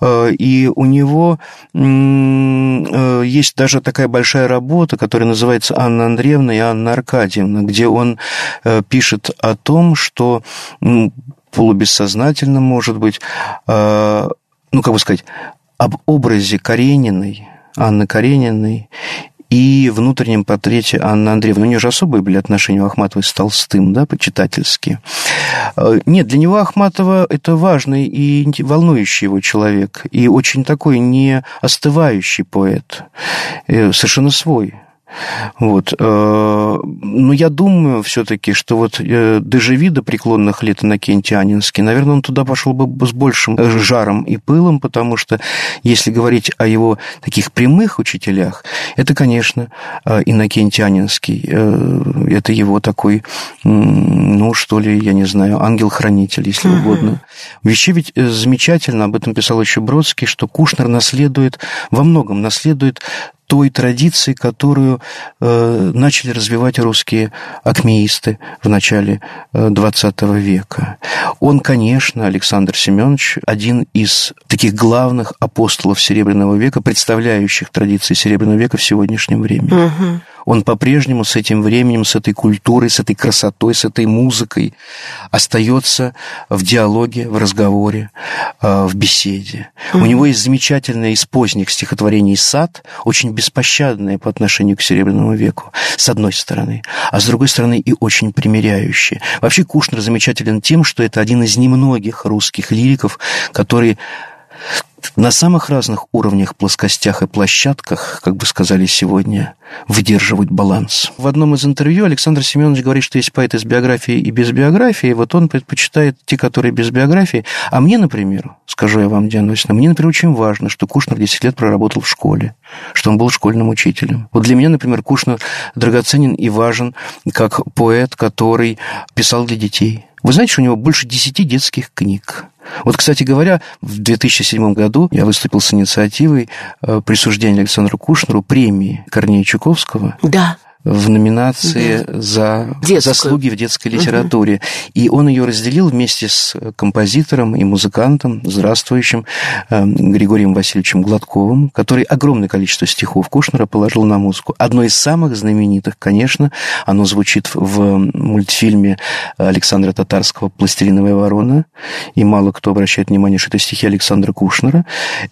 Э, и у него э, есть даже такая большая работа, которая называется Анна Андреевна и Анна Аркадьевна, где он э, пишет о том, что ну, полубессознательно, может быть, э, ну, как бы сказать, об образе Карениной, Анны Карениной и внутреннем портрете Анны Андреевны. У нее же особые были отношения у Ахматовой с Толстым, да, почитательские. Э, нет, для него Ахматова это важный и волнующий его человек, и очень такой не остывающий поэт, совершенно свой. Вот. Э, но я думаю все-таки, что вот э, доживи до преклонных лет Иннокентий Анинский, наверное, он туда пошел бы с большим э, жаром и пылом, потому что если говорить о его таких прямых учителях, это, конечно, Иннокентий Анинский. Это его такой, ну, что ли, я не знаю, ангел-хранитель, если uh-huh. угодно. Вещи ведь замечательно, об этом писал еще Бродский, что Кушнер наследует, во многом наследует той традиции, которую э, начали развивать русские акмеисты в начале XX э, века. Он, конечно, Александр Семенович, один из таких главных апостолов Серебряного века, представляющих традиции Серебряного века в сегодняшнем времени. Угу он по-прежнему с этим временем, с этой культурой, с этой красотой, с этой музыкой остается в диалоге, в разговоре, э, в беседе. Mm-hmm. У него есть замечательное из поздних стихотворений «Сад», очень беспощадное по отношению к Серебряному веку, с одной стороны, а с другой стороны и очень примиряющее. Вообще Кушнер замечателен тем, что это один из немногих русских лириков, который на самых разных уровнях, плоскостях и площадках, как бы сказали сегодня, выдерживать баланс. В одном из интервью Александр Семенович говорит, что есть поэты с биографией и без биографии, вот он предпочитает те, которые без биографии. А мне, например, скажу я вам, Диана Васильевна, мне, например, очень важно, что Кушнер 10 лет проработал в школе, что он был школьным учителем. Вот для меня, например, Кушнер драгоценен и важен как поэт, который писал для детей. Вы знаете, что у него больше 10 детских книг. Вот, кстати говоря, в 2007 году я выступил с инициативой э, присуждения Александру Кушнеру премии Корнея Чуковского. Да в номинации да. за Детскую. заслуги в детской литературе. Угу. И он ее разделил вместе с композитором и музыкантом, здравствующим эм, Григорием Васильевичем Гладковым, который огромное количество стихов Кушнера положил на музыку. Одно из самых знаменитых, конечно, оно звучит в мультфильме Александра Татарского «Пластилиновая ворона», и мало кто обращает внимание, что это стихи Александра Кушнера.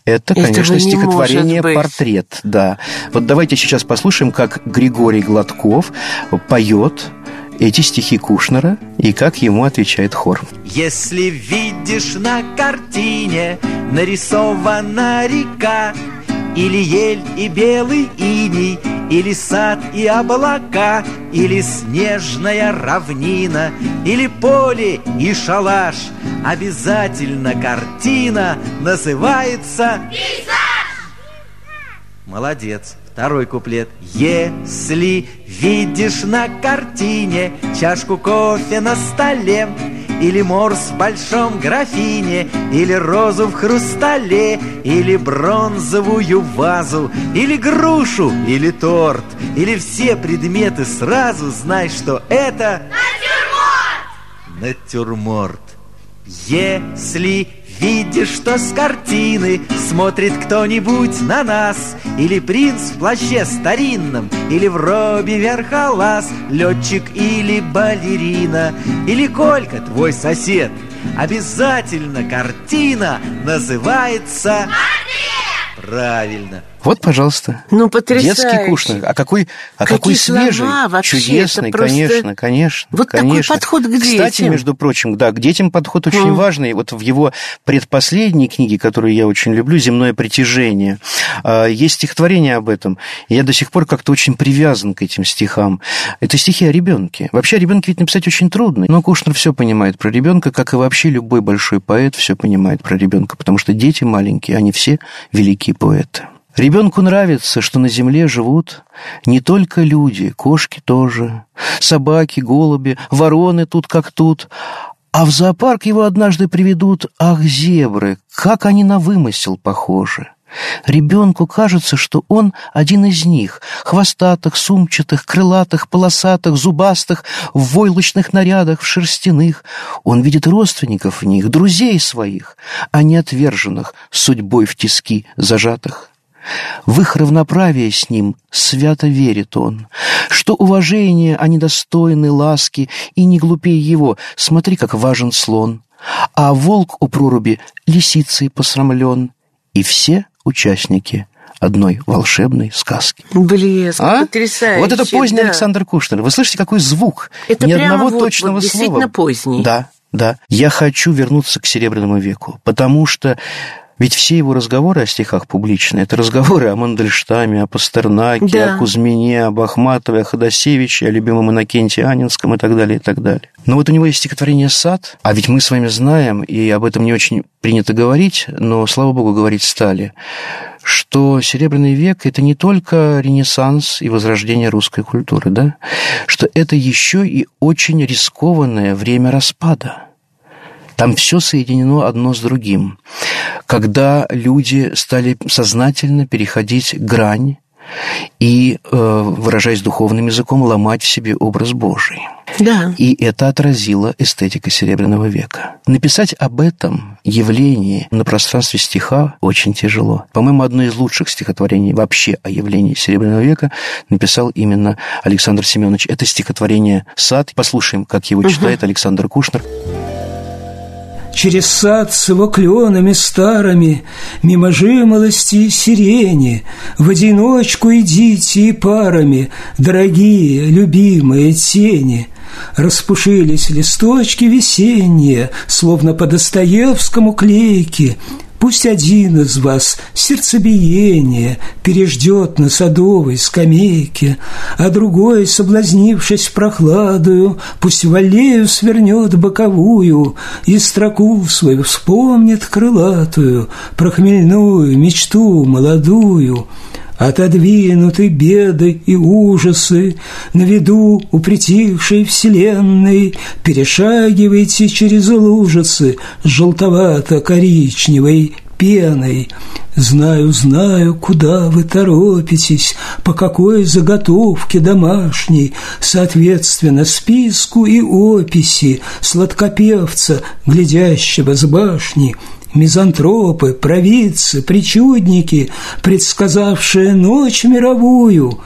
Это, Этого конечно, стихотворение «Портрет». Да. Вот давайте сейчас послушаем, как Григорий Гладков Гладков поет эти стихи Кушнера и как ему отвечает хор. Если видишь на картине нарисована река, или ель и белый иней, или сад и облака, или снежная равнина, или поле и шалаш, обязательно картина называется... Пейзаж! Молодец. Второй куплет. Если видишь на картине чашку кофе на столе, или морс в большом графине, или розу в хрустале, или бронзовую вазу, или грушу, или торт, или все предметы сразу, знай, что это... Натюрморт! Натюрморт. Если Видишь, что с картины смотрит кто-нибудь на нас? Или принц в плаще старинном, или в робе верхолаз Летчик или балерина, или Колька, твой сосед? Обязательно картина называется... Правильно, Вот, пожалуйста. Ну, потрясающе. Детский Кушнер. А какой, а Какие какой свежий, вообще, чудесный, просто- конечно, конечно. Вот такой конечно. подход к Кстати, детям. между прочим, да, к детям подход очень Мгм. важный. Вот в его предпоследней книге, которую я очень люблю, «Земное притяжение», а, есть стихотворение об этом. Я до сих пор как-то очень привязан к этим стихам. Это стихи о ребенке. Вообще о ребенке ведь написать очень трудно. Но Кушнер все понимает про ребенка, как и вообще любой большой поэт все понимает про ребенка, потому что дети маленькие, они все великие поэты. Ребенку нравится, что на земле живут не только люди, кошки тоже, собаки, голуби, вороны тут как тут, а в зоопарк его однажды приведут, ах, зебры, как они на вымысел похожи. Ребенку кажется, что он один из них, хвостатых, сумчатых, крылатых, полосатых, зубастых, в войлочных нарядах, в шерстяных. Он видит родственников в них, друзей своих, а не отверженных, судьбой в тиски зажатых. В их равноправие с ним свято верит он, что уважение они достойны ласки, и не глупее его, смотри, как важен слон. А волк у проруби лисицей посрамлен, и все участники одной волшебной сказки. Блеск, А? потрясающе. Вот это поздний да. Александр Кушнер. Вы слышите, какой звук? Это Ни одного вот- точного вот действительно слова. поздний. Да, да. Я хочу вернуться к Серебряному веку, потому что ведь все его разговоры о стихах публичные, это разговоры о Мандельштаме, о Пастернаке, Да. о Кузьмине, об Ахматове, о Ходосевиче, о любимом Иннокенте Анинском и так далее, и так далее. Но вот у него есть стихотворение «Сад», а ведь мы с вами знаем, и об этом не очень принято говорить, но, слава богу, говорить стали, что Серебряный век – это не только ренессанс и возрождение русской культуры, да? что это еще и очень рискованное время распада. Там все соединено одно с другим. Когда люди стали сознательно переходить грань и, э, выражаясь духовным языком, ломать в себе образ Божий. Да. И это отразила эстетика Серебряного века. Написать об этом явлении на пространстве стиха очень тяжело. По-моему, одно из лучших стихотворений вообще о явлении Серебряного века написал именно Александр Семенович. Это стихотворение «Сад». Послушаем, как его читает Александр Кушнер. Через сад с его кленами старыми, Мимо жимолости и сирени, В одиночку идите и парами, Дорогие, любимые тени. Распушились листочки весенние, Словно по Достоевскому клейки, Пусть один из вас сердцебиение Переждет на садовой скамейке, А другой, соблазнившись прохладою, Пусть в аллею свернет боковую И строку свою вспомнит крылатую Про хмельную мечту молодую. Отодвинуты беды и ужасы, На виду у притихшей вселенной Перешагивайте через лужицы Желтовато-коричневой пеной. Знаю, знаю, куда вы торопитесь, По какой заготовке домашней, Соответственно списку и описи Сладкопевца, глядящего с башни – Мизантропы, провидцы, причудники, предсказавшие ночь мировую,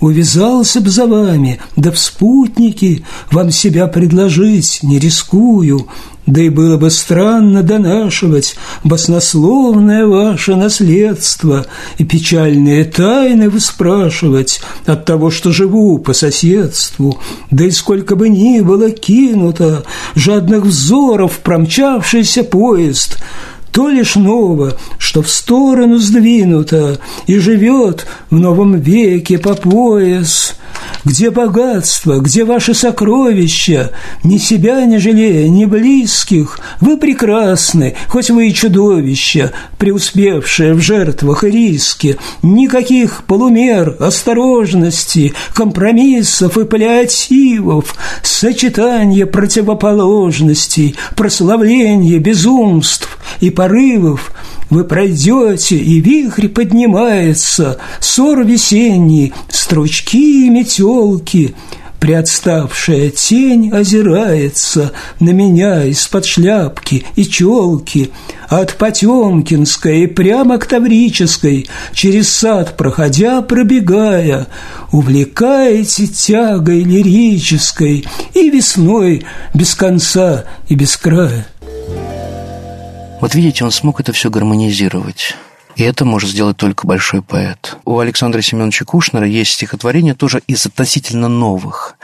Увязался б за вами, да в спутники Вам себя предложить не рискую, Да и было бы странно донашивать Баснословное ваше наследство И печальные тайны выспрашивать От того, что живу по соседству. Да и сколько бы ни было кинуто Жадных взоров промчавшийся поезд — то лишь ново, что в сторону сдвинуто и живет в новом веке по пояс. Где богатство, где ваши сокровища, ни себя не жалея, ни близких, вы прекрасны, хоть вы и чудовища, преуспевшие в жертвах и риске. Никаких полумер, осторожности, компромиссов и паллиативов, сочетание противоположностей, прославление безумств и порывов, вы пройдете, и вихрь поднимается, ссор весенний, стручки и метелки. Приотставшая тень озирается на меня из-под шляпки и челки, от Потемкинской прямо к Таврической, через сад проходя, пробегая, увлекаете тягой лирической и весной без конца и без края. Вот видите, он смог это все гармонизировать. И это может сделать только большой поэт. У Александра Семеновича Кушнера есть стихотворение тоже из относительно новых,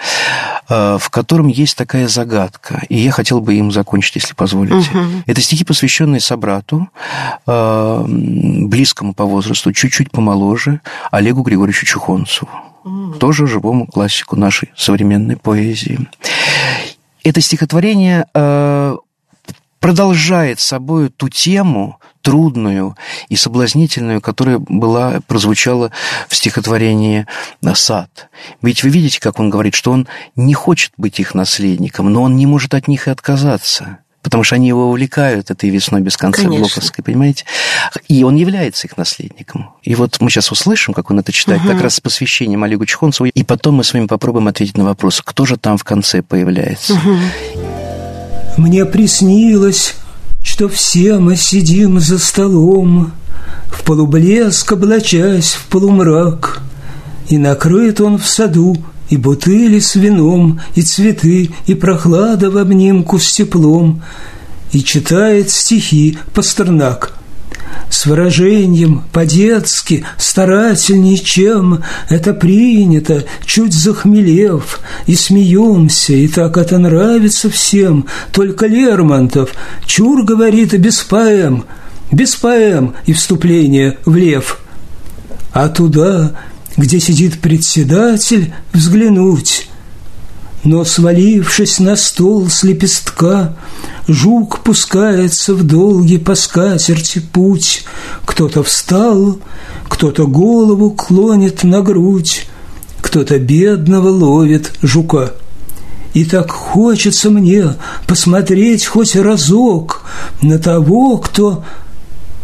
э, в котором есть такая загадка. И я хотел бы им закончить, если позволите. Угу. Это стихи, посвященные собрату, э, близкому по возрасту, чуть-чуть помоложе, Олегу Григорьевичу Чухонцеву. Тоже живому классику нашей современной поэзии. Это стихотворение э, продолжает собой ту тему, трудную и соблазнительную, которая была, прозвучала в стихотворении «Сад». Ведь вы видите, как он говорит, что он не хочет быть их наследником, но он не может от них и отказаться потому что они его увлекают этой весной без конца Конечно. Глоковской, понимаете? И он является их наследником. И вот мы сейчас услышим, как он это читает, угу. как раз с посвящением Олегу Чхонцеву, и потом мы с вами попробуем ответить на вопрос, кто же там в конце появляется. Угу. Мне приснилось что все мы сидим за столом, В полублеск облачась в полумрак, И накрыт он в саду, и бутыли с вином, И цветы, и прохлада в обнимку с теплом, И читает стихи Пастернак — с выражением по-детски, старательней, чем это принято, чуть захмелев, и смеемся, и так это нравится всем, только Лермонтов чур говорит без поэм, без поэм и вступления в лев. А туда, где сидит председатель, взглянуть, но, свалившись на стол с лепестка, Жук пускается в долгий по скатерти путь. Кто-то встал, кто-то голову клонит на грудь, Кто-то бедного ловит жука. И так хочется мне посмотреть хоть разок На того, кто...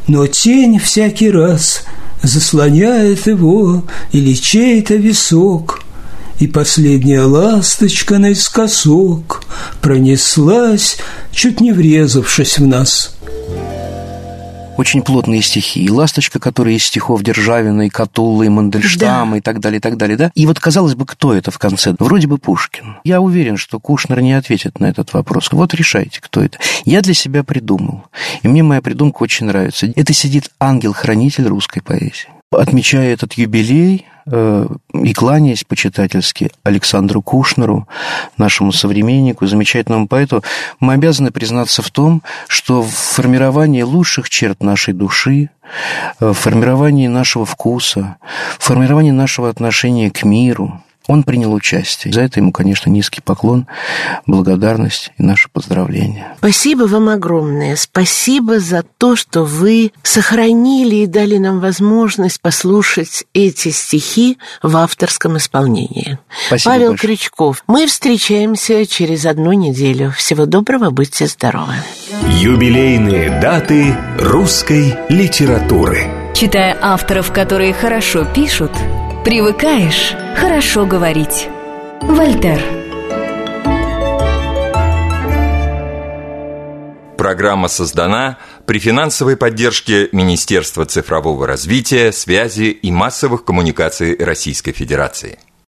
Но тень всякий раз заслоняет его Или чей-то висок — и последняя ласточка наискосок Пронеслась, чуть не врезавшись в нас очень плотные стихи. И «Ласточка», которая из стихов Державина, и Катулла, и Мандельштама, да. и так далее, и так далее, да? И вот, казалось бы, кто это в конце? Вроде бы Пушкин. Я уверен, что Кушнер не ответит на этот вопрос. Вот решайте, кто это. Я для себя придумал. И мне моя придумка очень нравится. Это сидит ангел-хранитель русской поэзии. Отмечая этот юбилей, Э, и кланяясь почитательски Александру Кушнеру, нашему современнику, замечательному поэту, мы обязаны признаться в том, что в формировании лучших черт нашей души, э, в формировании нашего вкуса, в формировании нашего отношения к миру, он принял участие. За это ему, конечно, низкий поклон, благодарность и наше поздравление. Спасибо вам огромное. Спасибо за то, что вы сохранили и дали нам возможность послушать эти стихи в авторском исполнении. Спасибо Павел большое. Крючков. Мы встречаемся через одну неделю. Всего доброго, будьте здоровы. Юбилейные даты русской литературы. Читая авторов, которые хорошо пишут, Привыкаешь хорошо говорить. Вольтер. Программа создана при финансовой поддержке Министерства цифрового развития, связи и массовых коммуникаций Российской Федерации.